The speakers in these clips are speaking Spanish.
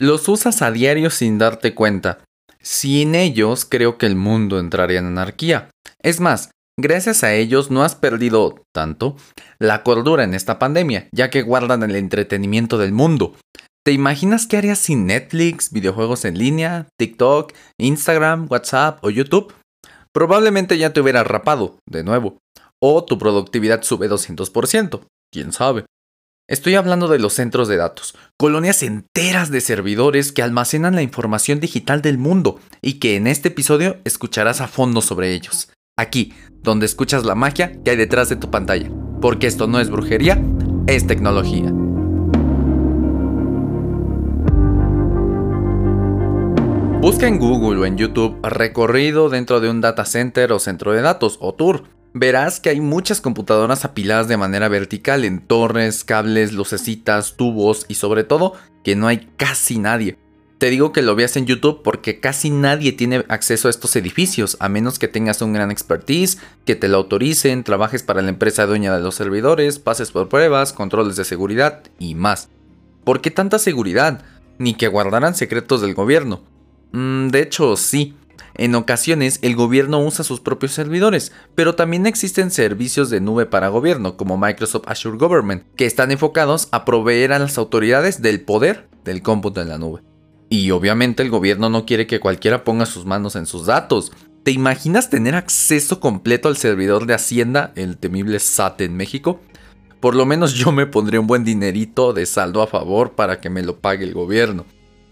Los usas a diario sin darte cuenta. Sin ellos, creo que el mundo entraría en anarquía. Es más, gracias a ellos no has perdido tanto la cordura en esta pandemia, ya que guardan el entretenimiento del mundo. ¿Te imaginas qué harías sin Netflix, videojuegos en línea, TikTok, Instagram, WhatsApp o YouTube? Probablemente ya te hubieras rapado, de nuevo, o tu productividad sube 200%, quién sabe. Estoy hablando de los centros de datos, colonias enteras de servidores que almacenan la información digital del mundo y que en este episodio escucharás a fondo sobre ellos. Aquí, donde escuchas la magia que hay detrás de tu pantalla, porque esto no es brujería, es tecnología. Busca en Google o en YouTube recorrido dentro de un data center o centro de datos o tour verás que hay muchas computadoras apiladas de manera vertical en torres, cables, lucecitas, tubos y sobre todo que no hay casi nadie. Te digo que lo veas en YouTube porque casi nadie tiene acceso a estos edificios, a menos que tengas un gran expertise, que te lo autoricen, trabajes para la empresa dueña de los servidores, pases por pruebas, controles de seguridad y más. ¿Por qué tanta seguridad? Ni que guardaran secretos del gobierno. Mm, de hecho, sí, en ocasiones el gobierno usa sus propios servidores, pero también existen servicios de nube para gobierno, como Microsoft Azure Government, que están enfocados a proveer a las autoridades del poder del cómputo en la nube. Y obviamente el gobierno no quiere que cualquiera ponga sus manos en sus datos. ¿Te imaginas tener acceso completo al servidor de Hacienda, el temible SAT en México? Por lo menos yo me pondría un buen dinerito de saldo a favor para que me lo pague el gobierno.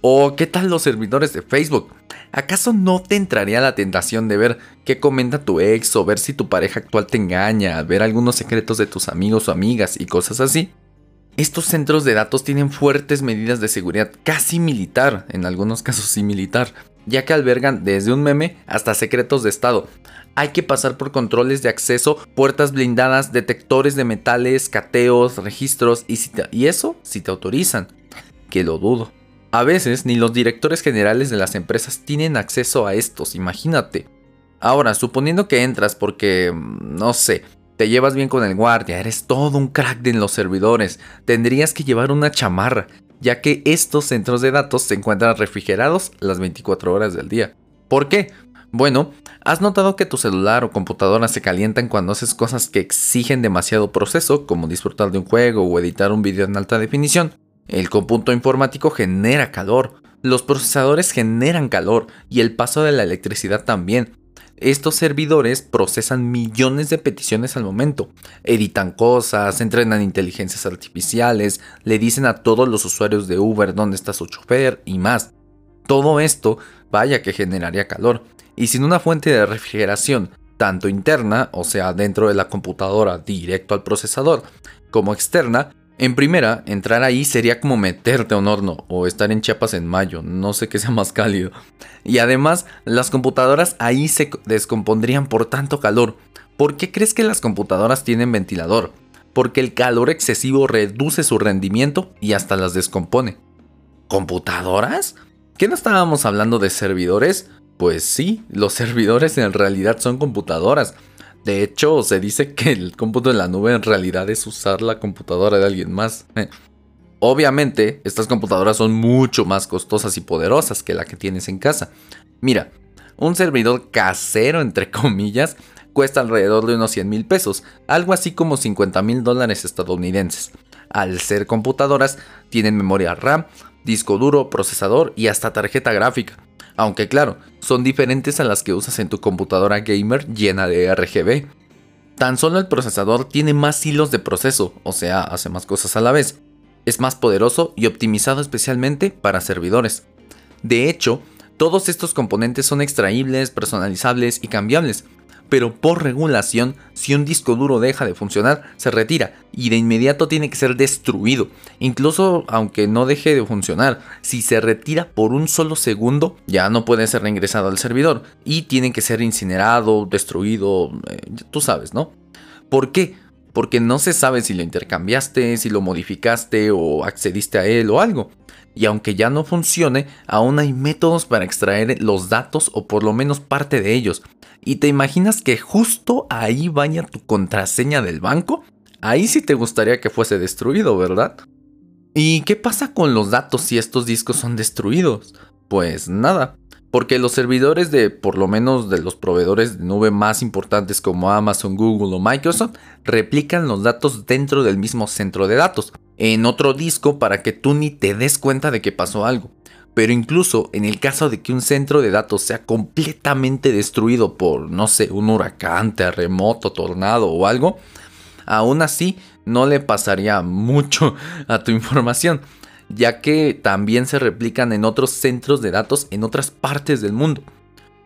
¿O qué tal los servidores de Facebook? ¿Acaso no te entraría la tentación de ver qué comenta tu ex o ver si tu pareja actual te engaña, ver algunos secretos de tus amigos o amigas y cosas así? Estos centros de datos tienen fuertes medidas de seguridad casi militar, en algunos casos sí militar, ya que albergan desde un meme hasta secretos de estado. Hay que pasar por controles de acceso, puertas blindadas, detectores de metales, cateos, registros y, y eso si te autorizan, que lo dudo. A veces ni los directores generales de las empresas tienen acceso a estos, imagínate. Ahora, suponiendo que entras porque, mm, no sé, te llevas bien con el guardia, eres todo un crack en los servidores, tendrías que llevar una chamarra, ya que estos centros de datos se encuentran refrigerados las 24 horas del día. ¿Por qué? Bueno, ¿has notado que tu celular o computadora se calientan cuando haces cosas que exigen demasiado proceso, como disfrutar de un juego o editar un video en alta definición? El cómputo informático genera calor, los procesadores generan calor y el paso de la electricidad también. Estos servidores procesan millones de peticiones al momento, editan cosas, entrenan inteligencias artificiales, le dicen a todos los usuarios de Uber dónde está su chofer y más. Todo esto, vaya que generaría calor, y sin una fuente de refrigeración, tanto interna, o sea, dentro de la computadora directo al procesador, como externa, en primera, entrar ahí sería como meterte a un horno o estar en Chiapas en mayo, no sé qué sea más cálido. Y además, las computadoras ahí se descompondrían por tanto calor. ¿Por qué crees que las computadoras tienen ventilador? Porque el calor excesivo reduce su rendimiento y hasta las descompone. ¿Computadoras? ¿Qué no estábamos hablando de servidores? Pues sí, los servidores en realidad son computadoras. De hecho, se dice que el cómputo en la nube en realidad es usar la computadora de alguien más. Eh, obviamente, estas computadoras son mucho más costosas y poderosas que la que tienes en casa. Mira, un servidor casero, entre comillas, cuesta alrededor de unos 100 mil pesos, algo así como 50 mil dólares estadounidenses. Al ser computadoras, tienen memoria RAM, disco duro, procesador y hasta tarjeta gráfica. Aunque claro, son diferentes a las que usas en tu computadora gamer llena de RGB. Tan solo el procesador tiene más hilos de proceso, o sea, hace más cosas a la vez. Es más poderoso y optimizado especialmente para servidores. De hecho, todos estos componentes son extraíbles, personalizables y cambiables, pero por regulación, si un disco duro deja de funcionar, se retira y de inmediato tiene que ser destruido. Incluso aunque no deje de funcionar, si se retira por un solo segundo, ya no puede ser reingresado al servidor y tiene que ser incinerado, destruido, eh, tú sabes, ¿no? ¿Por qué? Porque no se sabe si lo intercambiaste, si lo modificaste o accediste a él o algo y aunque ya no funcione, aún hay métodos para extraer los datos o por lo menos parte de ellos. ¿Y te imaginas que justo ahí vaya tu contraseña del banco? Ahí sí te gustaría que fuese destruido, ¿verdad? ¿Y qué pasa con los datos si estos discos son destruidos? Pues nada, porque los servidores de por lo menos de los proveedores de nube más importantes como Amazon, Google o Microsoft replican los datos dentro del mismo centro de datos, en otro disco para que tú ni te des cuenta de que pasó algo. Pero incluso en el caso de que un centro de datos sea completamente destruido por, no sé, un huracán, terremoto, tornado o algo, aún así no le pasaría mucho a tu información, ya que también se replican en otros centros de datos en otras partes del mundo.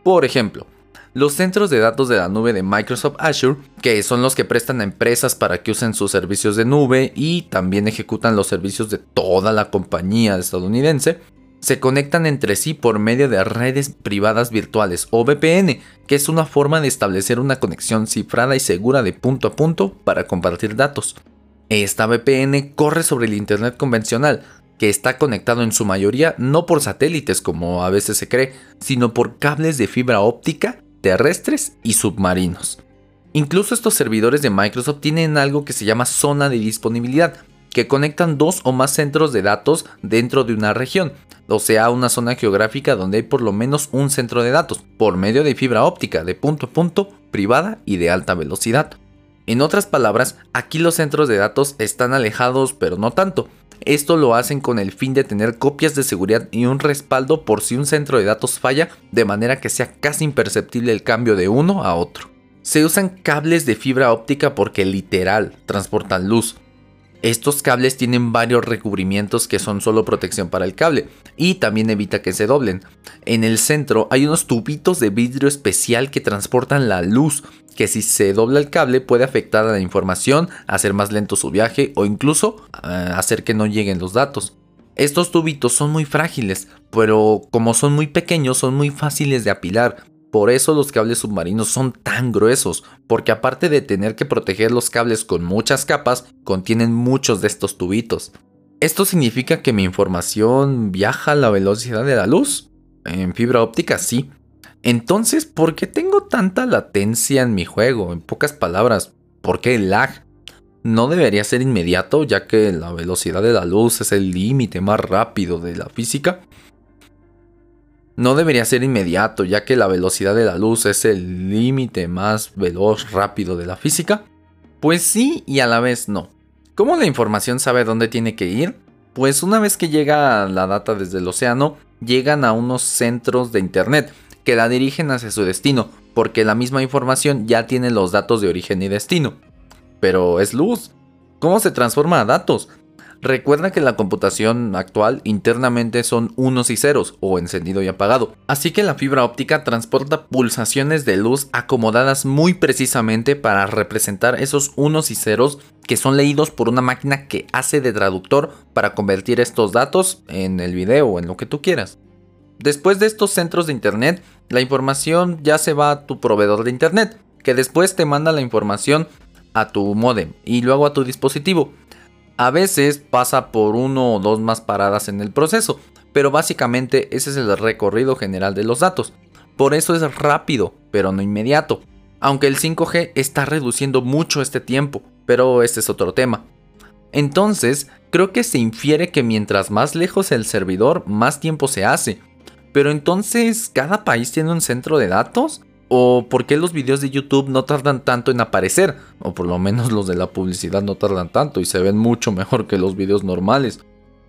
Por ejemplo, los centros de datos de la nube de Microsoft Azure, que son los que prestan a empresas para que usen sus servicios de nube y también ejecutan los servicios de toda la compañía estadounidense, se conectan entre sí por medio de redes privadas virtuales o VPN, que es una forma de establecer una conexión cifrada y segura de punto a punto para compartir datos. Esta VPN corre sobre el Internet convencional, que está conectado en su mayoría no por satélites como a veces se cree, sino por cables de fibra óptica, terrestres y submarinos. Incluso estos servidores de Microsoft tienen algo que se llama zona de disponibilidad, que conectan dos o más centros de datos dentro de una región, o sea, una zona geográfica donde hay por lo menos un centro de datos, por medio de fibra óptica de punto a punto, privada y de alta velocidad. En otras palabras, aquí los centros de datos están alejados, pero no tanto, esto lo hacen con el fin de tener copias de seguridad y un respaldo por si un centro de datos falla, de manera que sea casi imperceptible el cambio de uno a otro. Se usan cables de fibra óptica porque literal transportan luz. Estos cables tienen varios recubrimientos que son solo protección para el cable y también evita que se doblen. En el centro hay unos tubitos de vidrio especial que transportan la luz que si se dobla el cable puede afectar a la información, hacer más lento su viaje o incluso eh, hacer que no lleguen los datos. Estos tubitos son muy frágiles, pero como son muy pequeños son muy fáciles de apilar. Por eso los cables submarinos son tan gruesos, porque aparte de tener que proteger los cables con muchas capas, contienen muchos de estos tubitos. ¿Esto significa que mi información viaja a la velocidad de la luz? En fibra óptica sí, entonces, ¿por qué tengo tanta latencia en mi juego? En pocas palabras, ¿por qué el lag? No debería ser inmediato, ya que la velocidad de la luz es el límite más rápido de la física. No debería ser inmediato, ya que la velocidad de la luz es el límite más veloz rápido de la física. Pues sí y a la vez no. ¿Cómo la información sabe dónde tiene que ir? Pues una vez que llega la data desde el océano, llegan a unos centros de internet que la dirigen hacia su destino, porque la misma información ya tiene los datos de origen y destino. Pero es luz. ¿Cómo se transforma a datos? Recuerda que la computación actual internamente son unos y ceros o encendido y apagado, así que la fibra óptica transporta pulsaciones de luz acomodadas muy precisamente para representar esos unos y ceros que son leídos por una máquina que hace de traductor para convertir estos datos en el video o en lo que tú quieras. Después de estos centros de Internet, la información ya se va a tu proveedor de Internet, que después te manda la información a tu modem y luego a tu dispositivo. A veces pasa por uno o dos más paradas en el proceso, pero básicamente ese es el recorrido general de los datos. Por eso es rápido, pero no inmediato. Aunque el 5G está reduciendo mucho este tiempo, pero este es otro tema. Entonces, creo que se infiere que mientras más lejos el servidor, más tiempo se hace, pero entonces, ¿cada país tiene un centro de datos? ¿O por qué los videos de YouTube no tardan tanto en aparecer? O por lo menos los de la publicidad no tardan tanto y se ven mucho mejor que los videos normales.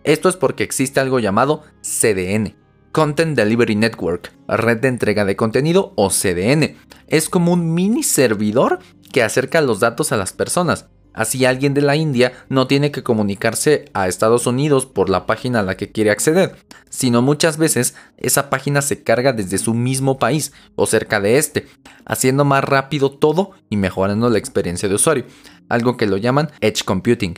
Esto es porque existe algo llamado CDN, Content Delivery Network, red de entrega de contenido o CDN. Es como un mini servidor que acerca los datos a las personas. Así alguien de la India no tiene que comunicarse a Estados Unidos por la página a la que quiere acceder, sino muchas veces esa página se carga desde su mismo país o cerca de este, haciendo más rápido todo y mejorando la experiencia de usuario, algo que lo llaman Edge Computing.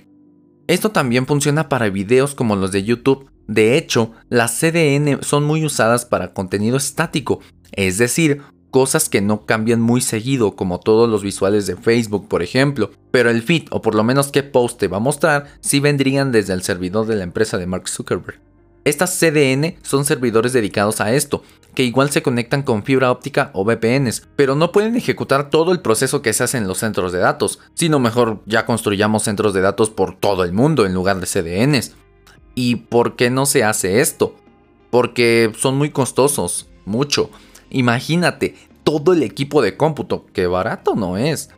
Esto también funciona para videos como los de YouTube. De hecho, las CDN son muy usadas para contenido estático, es decir, cosas que no cambian muy seguido, como todos los visuales de Facebook, por ejemplo. Pero el feed, o por lo menos qué post te va a mostrar, sí vendrían desde el servidor de la empresa de Mark Zuckerberg. Estas CDN son servidores dedicados a esto, que igual se conectan con fibra óptica o VPNs, pero no pueden ejecutar todo el proceso que se hace en los centros de datos, sino mejor ya construyamos centros de datos por todo el mundo en lugar de CDNs. ¿Y por qué no se hace esto? Porque son muy costosos, mucho. Imagínate, todo el equipo de cómputo, que barato no es.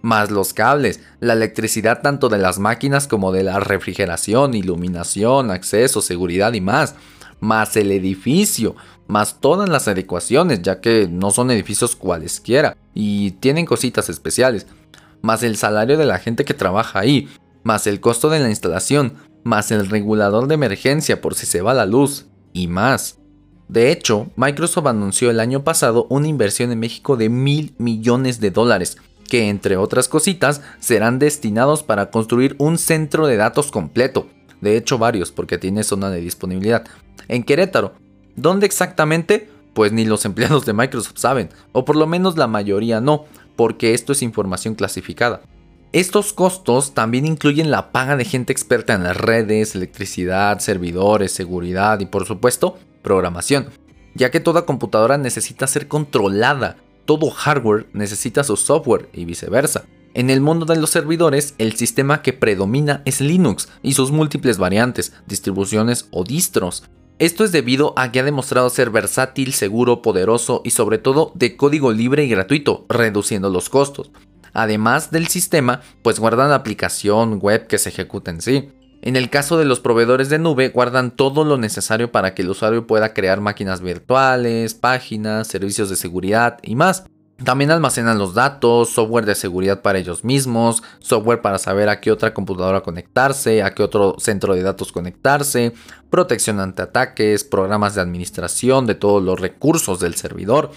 Más los cables, la electricidad tanto de las máquinas como de la refrigeración, iluminación, acceso, seguridad y más. Más el edificio, más todas las adecuaciones, ya que no son edificios cualesquiera y tienen cositas especiales. Más el salario de la gente que trabaja ahí, más el costo de la instalación, más el regulador de emergencia por si se va la luz, y más. De hecho, Microsoft anunció el año pasado una inversión en México de mil millones de dólares, que entre otras cositas serán destinados para construir un centro de datos completo. De hecho, varios, porque tiene zona de disponibilidad. En Querétaro. ¿Dónde exactamente? Pues ni los empleados de Microsoft saben, o por lo menos la mayoría no, porque esto es información clasificada. Estos costos también incluyen la paga de gente experta en las redes, electricidad, servidores, seguridad y por supuesto programación, ya que toda computadora necesita ser controlada, todo hardware necesita su software y viceversa. En el mundo de los servidores, el sistema que predomina es Linux y sus múltiples variantes, distribuciones o distros. Esto es debido a que ha demostrado ser versátil, seguro, poderoso y sobre todo de código libre y gratuito, reduciendo los costos además del sistema, pues guardan la aplicación web que se ejecuta en sí. En el caso de los proveedores de nube, guardan todo lo necesario para que el usuario pueda crear máquinas virtuales, páginas, servicios de seguridad y más. También almacenan los datos, software de seguridad para ellos mismos, software para saber a qué otra computadora conectarse, a qué otro centro de datos conectarse, protección ante ataques, programas de administración de todos los recursos del servidor,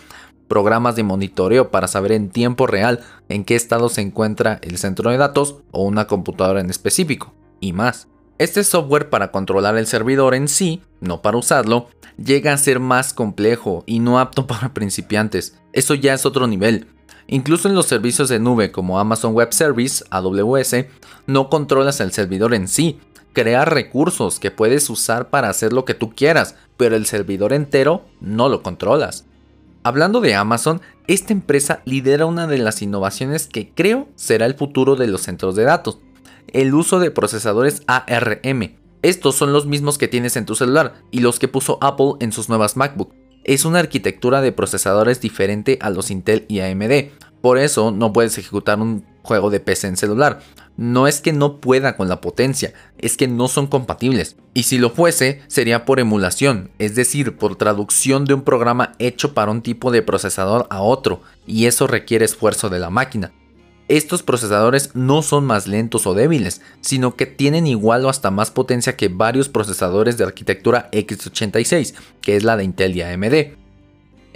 programas de monitoreo para saber en tiempo real en qué estado se encuentra el centro de datos o una computadora en específico, y más. Este software para controlar el servidor en sí, no para usarlo, llega a ser más complejo y no apto para principiantes. Eso ya es otro nivel. Incluso en los servicios de nube como Amazon Web Service, AWS, no controlas el servidor en sí. Creas recursos que puedes usar para hacer lo que tú quieras, pero el servidor entero no lo controlas. Hablando de Amazon, esta empresa lidera una de las innovaciones que creo será el futuro de los centros de datos, el uso de procesadores ARM. Estos son los mismos que tienes en tu celular y los que puso Apple en sus nuevas MacBook. Es una arquitectura de procesadores diferente a los Intel y AMD, por eso no puedes ejecutar un juego de PC en celular, no es que no pueda con la potencia, es que no son compatibles. Y si lo fuese, sería por emulación, es decir, por traducción de un programa hecho para un tipo de procesador a otro, y eso requiere esfuerzo de la máquina. Estos procesadores no son más lentos o débiles, sino que tienen igual o hasta más potencia que varios procesadores de arquitectura x86, que es la de Intel y AMD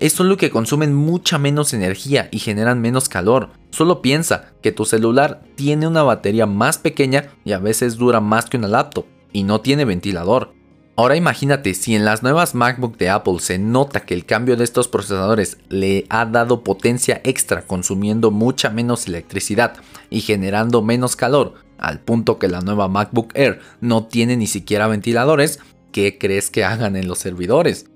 es solo que consumen mucha menos energía y generan menos calor. Solo piensa que tu celular tiene una batería más pequeña y a veces dura más que una laptop y no tiene ventilador. Ahora imagínate si en las nuevas MacBook de Apple se nota que el cambio de estos procesadores le ha dado potencia extra consumiendo mucha menos electricidad y generando menos calor, al punto que la nueva MacBook Air no tiene ni siquiera ventiladores, ¿qué crees que hagan en los servidores?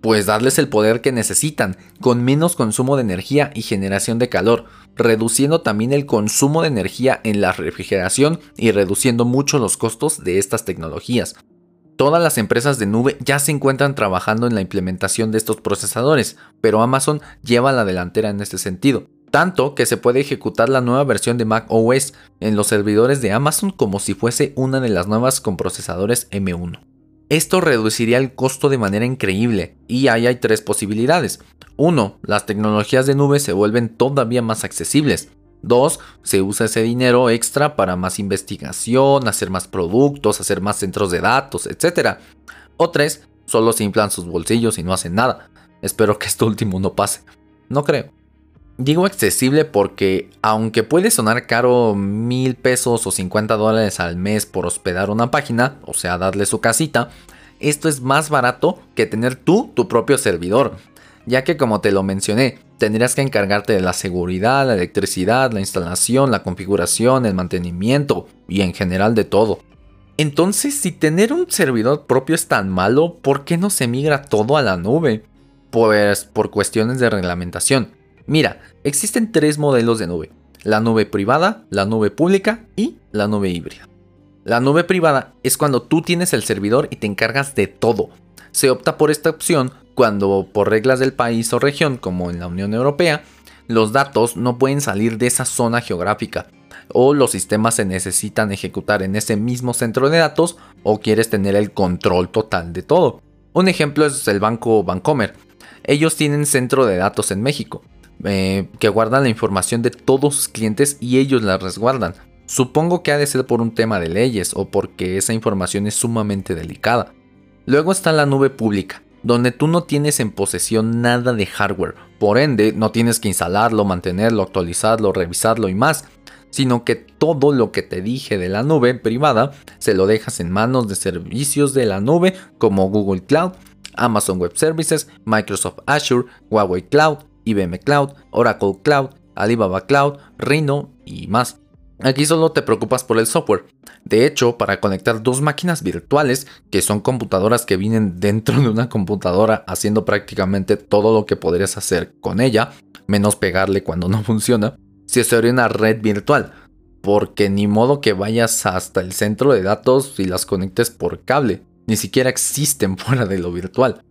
pues darles el poder que necesitan, con menos consumo de energía y generación de calor, reduciendo también el consumo de energía en la refrigeración y reduciendo mucho los costos de estas tecnologías. Todas las empresas de nube ya se encuentran trabajando en la implementación de estos procesadores, pero Amazon lleva la delantera en este sentido. Tanto que se puede ejecutar la nueva versión de Mac OS en los servidores de Amazon como si fuese una de las nuevas con procesadores M1. Esto reduciría el costo de manera increíble y ahí hay tres posibilidades. 1. Las tecnologías de nube se vuelven todavía más accesibles. 2. Se usa ese dinero extra para más investigación, hacer más productos, hacer más centros de datos, etc. O 3. Solo se inflan sus bolsillos y no hacen nada. Espero que esto último no pase. No creo. Digo accesible porque aunque puede sonar caro mil pesos o 50 dólares al mes por hospedar una página, o sea, darle su casita, esto es más barato que tener tú tu propio servidor, ya que como te lo mencioné, tendrías que encargarte de la seguridad, la electricidad, la instalación, la configuración, el mantenimiento y en general de todo. Entonces, si tener un servidor propio es tan malo, ¿por qué no se migra todo a la nube? Pues por cuestiones de reglamentación. Mira, existen tres modelos de nube. La nube privada, la nube pública y la nube híbrida. La nube privada es cuando tú tienes el servidor y te encargas de todo. Se opta por esta opción cuando por reglas del país o región, como en la Unión Europea, los datos no pueden salir de esa zona geográfica o los sistemas se necesitan ejecutar en ese mismo centro de datos o quieres tener el control total de todo. Un ejemplo es el banco Bancomer. Ellos tienen centro de datos en México, eh, que guardan la información de todos sus clientes y ellos la resguardan. Supongo que ha de ser por un tema de leyes o porque esa información es sumamente delicada. Luego está la nube pública, donde tú no tienes en posesión nada de hardware, por ende no tienes que instalarlo, mantenerlo, actualizarlo, revisarlo y más, sino que todo lo que te dije de la nube privada se lo dejas en manos de servicios de la nube como Google Cloud, Amazon Web Services, Microsoft Azure, Huawei Cloud, IBM Cloud, Oracle Cloud, Alibaba Cloud, Rhino y más. Aquí solo te preocupas por el software. De hecho, para conectar dos máquinas virtuales, que son computadoras que vienen dentro de una computadora haciendo prácticamente todo lo que podrías hacer con ella, menos pegarle cuando no funciona, se usaría una red virtual. Porque ni modo que vayas hasta el centro de datos y las conectes por cable. Ni siquiera existen fuera de lo virtual.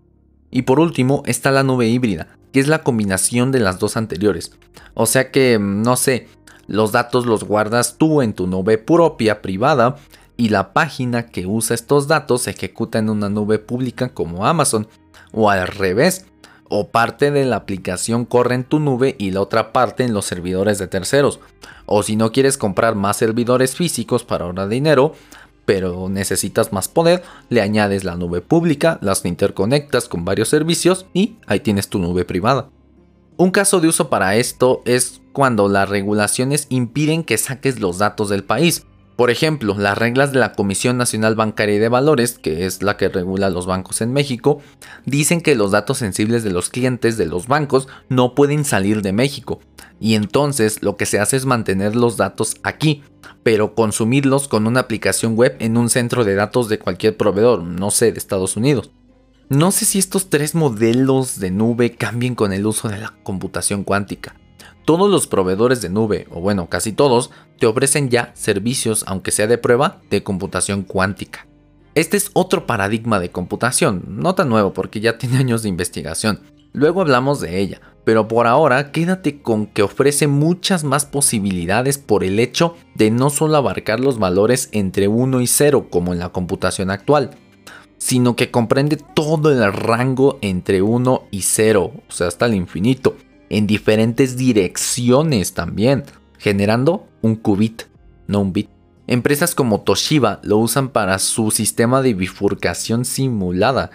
Y por último está la nube híbrida, que es la combinación de las dos anteriores. O sea que, no sé, los datos los guardas tú en tu nube propia privada y la página que usa estos datos se ejecuta en una nube pública como Amazon. O al revés, o parte de la aplicación corre en tu nube y la otra parte en los servidores de terceros. O si no quieres comprar más servidores físicos para ahorrar dinero, pero necesitas más poder, le añades la nube pública, las interconectas con varios servicios y ahí tienes tu nube privada. Un caso de uso para esto es cuando las regulaciones impiden que saques los datos del país. Por ejemplo, las reglas de la Comisión Nacional Bancaria de Valores, que es la que regula los bancos en México, dicen que los datos sensibles de los clientes de los bancos no pueden salir de México. Y entonces lo que se hace es mantener los datos aquí, pero consumirlos con una aplicación web en un centro de datos de cualquier proveedor, no sé, de Estados Unidos. No sé si estos tres modelos de nube cambien con el uso de la computación cuántica. Todos los proveedores de nube, o bueno, casi todos, te ofrecen ya servicios, aunque sea de prueba, de computación cuántica. Este es otro paradigma de computación, no tan nuevo porque ya tiene años de investigación. Luego hablamos de ella, pero por ahora quédate con que ofrece muchas más posibilidades por el hecho de no solo abarcar los valores entre 1 y 0 como en la computación actual, sino que comprende todo el rango entre 1 y 0, o sea, hasta el infinito, en diferentes direcciones también, generando un qubit, no un bit. Empresas como Toshiba lo usan para su sistema de bifurcación simulada,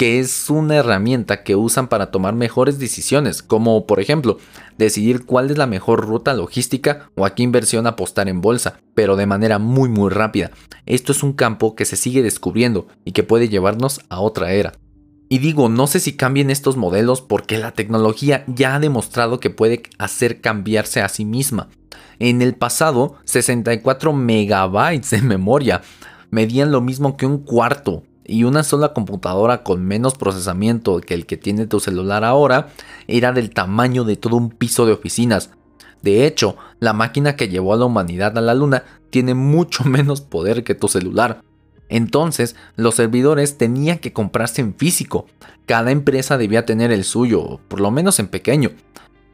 que es una herramienta que usan para tomar mejores decisiones, como por ejemplo, decidir cuál es la mejor ruta logística o a qué inversión apostar en bolsa, pero de manera muy muy rápida. Esto es un campo que se sigue descubriendo y que puede llevarnos a otra era. Y digo, no sé si cambien estos modelos porque la tecnología ya ha demostrado que puede hacer cambiarse a sí misma. En el pasado, 64 megabytes de memoria medían lo mismo que un cuarto y una sola computadora con menos procesamiento que el que tiene tu celular ahora era del tamaño de todo un piso de oficinas. De hecho, la máquina que llevó a la humanidad a la luna tiene mucho menos poder que tu celular. Entonces, los servidores tenían que comprarse en físico. Cada empresa debía tener el suyo, por lo menos en pequeño.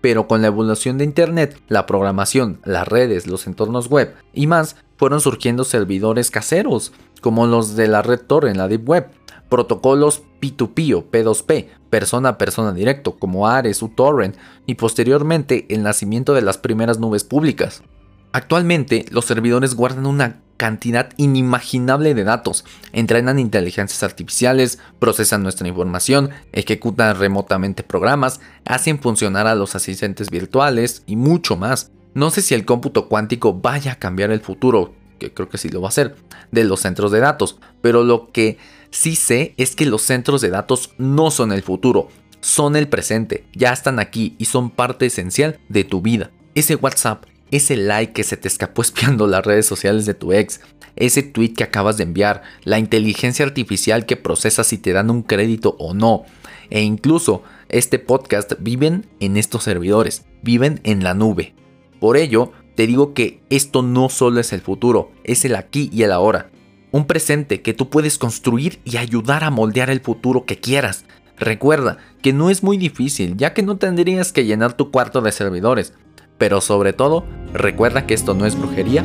Pero con la evolución de Internet, la programación, las redes, los entornos web y más, fueron surgiendo servidores caseros, como los de la red Tor en la Deep Web, protocolos P2P o P2P, persona a persona directo, como Ares, uTorrent, y posteriormente el nacimiento de las primeras nubes públicas. Actualmente, los servidores guardan una cantidad inimaginable de datos, entrenan inteligencias artificiales, procesan nuestra información, ejecutan remotamente programas, hacen funcionar a los asistentes virtuales y mucho más. No sé si el cómputo cuántico vaya a cambiar el futuro, que creo que sí lo va a hacer, de los centros de datos, pero lo que sí sé es que los centros de datos no son el futuro, son el presente, ya están aquí y son parte esencial de tu vida. Ese WhatsApp, ese like que se te escapó espiando las redes sociales de tu ex, ese tweet que acabas de enviar, la inteligencia artificial que procesa si te dan un crédito o no, e incluso este podcast viven en estos servidores, viven en la nube. Por ello, te digo que esto no solo es el futuro, es el aquí y el ahora. Un presente que tú puedes construir y ayudar a moldear el futuro que quieras. Recuerda que no es muy difícil, ya que no tendrías que llenar tu cuarto de servidores. Pero sobre todo, recuerda que esto no es brujería,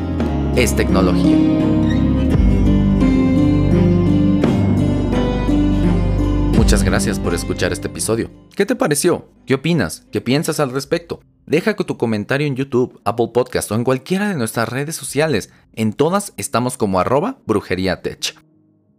es tecnología. Muchas gracias por escuchar este episodio. ¿Qué te pareció? ¿Qué opinas? ¿Qué piensas al respecto? Deja tu comentario en YouTube, Apple Podcast o en cualquiera de nuestras redes sociales. En todas estamos como arroba brujeriatech.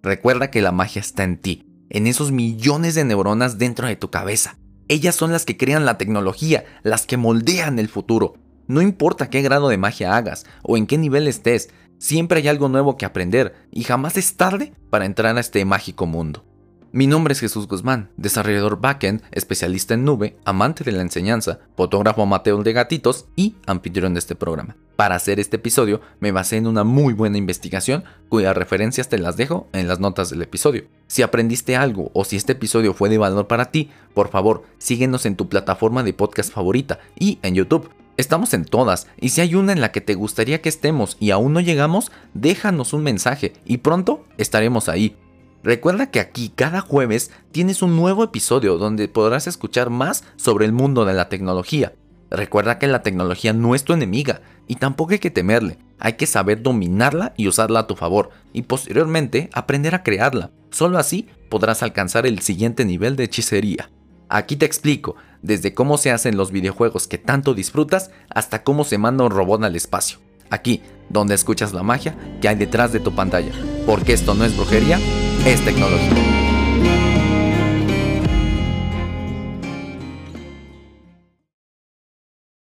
Recuerda que la magia está en ti, en esos millones de neuronas dentro de tu cabeza. Ellas son las que crean la tecnología, las que moldean el futuro. No importa qué grado de magia hagas o en qué nivel estés, siempre hay algo nuevo que aprender y jamás es tarde para entrar a este mágico mundo. Mi nombre es Jesús Guzmán, desarrollador backend, especialista en nube, amante de la enseñanza, fotógrafo amateur de gatitos y anfitrión de este programa. Para hacer este episodio me basé en una muy buena investigación cuyas referencias te las dejo en las notas del episodio. Si aprendiste algo o si este episodio fue de valor para ti, por favor síguenos en tu plataforma de podcast favorita y en YouTube. Estamos en todas, y si hay una en la que te gustaría que estemos y aún no llegamos, déjanos un mensaje y pronto estaremos ahí. Recuerda que aquí cada jueves tienes un nuevo episodio donde podrás escuchar más sobre el mundo de la tecnología. Recuerda que la tecnología no es tu enemiga y tampoco hay que temerle, hay que saber dominarla y usarla a tu favor y posteriormente aprender a crearla. Solo así podrás alcanzar el siguiente nivel de hechicería. Aquí te explico, desde cómo se hacen los videojuegos que tanto disfrutas hasta cómo se manda un robot al espacio. Aquí, donde escuchas la magia que hay detrás de tu pantalla. Porque esto no es brujería, es tecnología.